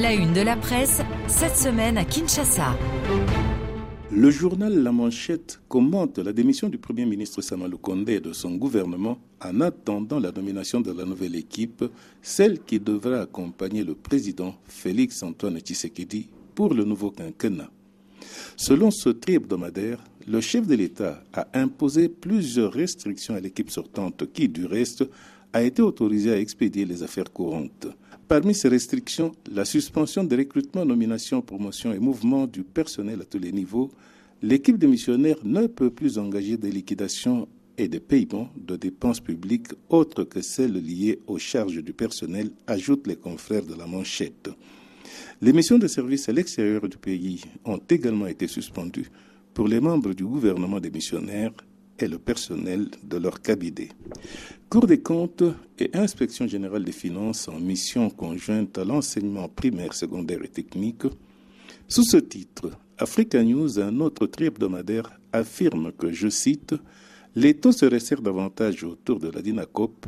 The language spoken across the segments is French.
La une de la presse, cette semaine à Kinshasa. Le journal La Manchette commente la démission du Premier ministre Samuel Condé et de son gouvernement en attendant la nomination de la nouvelle équipe, celle qui devra accompagner le président Félix Antoine Tshisekedi pour le nouveau quinquennat. Selon ce tri hebdomadaire, le chef de l'État a imposé plusieurs restrictions à l'équipe sortante qui, du reste, a été autorisée à expédier les affaires courantes. Parmi ces restrictions, la suspension des recrutements, nominations, promotions et mouvements du personnel à tous les niveaux, l'équipe de missionnaires ne peut plus engager des liquidations et des paiements de dépenses publiques autres que celles liées aux charges du personnel, ajoutent les confrères de la manchette. Les missions de service à l'extérieur du pays ont également été suspendues pour les membres du gouvernement des missionnaires et le personnel de leur cabinet. Cour des comptes et Inspection générale des finances en mission conjointe à l'enseignement primaire, secondaire et technique. Sous ce titre, Africa News, un autre tri hebdomadaire, affirme que, je cite, les taux se resserrent davantage autour de la DINACOP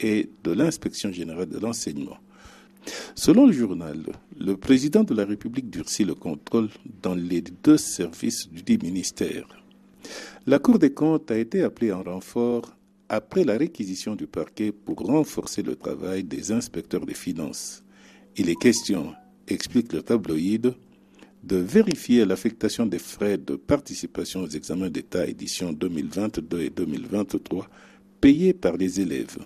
et de l'Inspection générale de l'enseignement. Selon le journal, le président de la République durcit le contrôle dans les deux services du dit ministère. La Cour des comptes a été appelée en renfort après la réquisition du parquet pour renforcer le travail des inspecteurs des finances. Il est question, explique le tabloïd, de vérifier l'affectation des frais de participation aux examens d'État édition 2022 et 2023 payés par les élèves.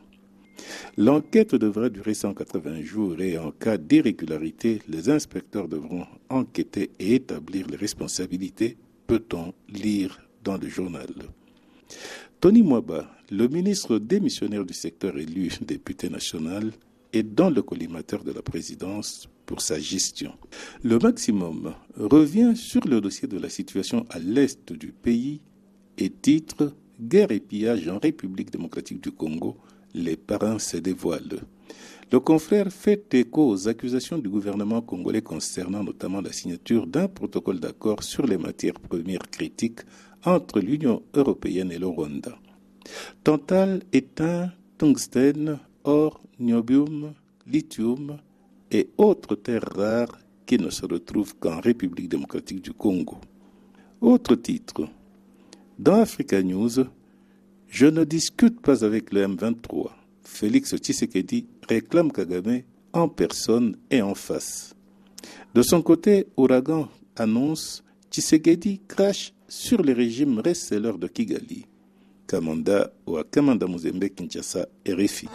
L'enquête devra durer 180 jours et en cas d'irrégularité, les inspecteurs devront enquêter et établir les responsabilités, peut-on lire dans le journal? Tony Mwaba, le ministre démissionnaire du secteur élu député national, est dans le collimateur de la présidence pour sa gestion. Le maximum revient sur le dossier de la situation à l'est du pays et titre Guerre et pillage en République démocratique du Congo, les parents se dévoilent. Le confrère fait écho aux accusations du gouvernement congolais concernant notamment la signature d'un protocole d'accord sur les matières premières critiques entre l'Union européenne et le Rwanda. Tantal, étain, tungstène, or, niobium, lithium et autres terres rares qui ne se retrouvent qu'en République démocratique du Congo. Autre titre. Dans Africa News, je ne discute pas avec le M23. Félix Tshisekedi réclame Kagame en personne et en face. De son côté, Ouragan annonce Tshisekedi crache sur le régime receleur de Kigali. katika manda wa kamanda muzembe kinshasa rfi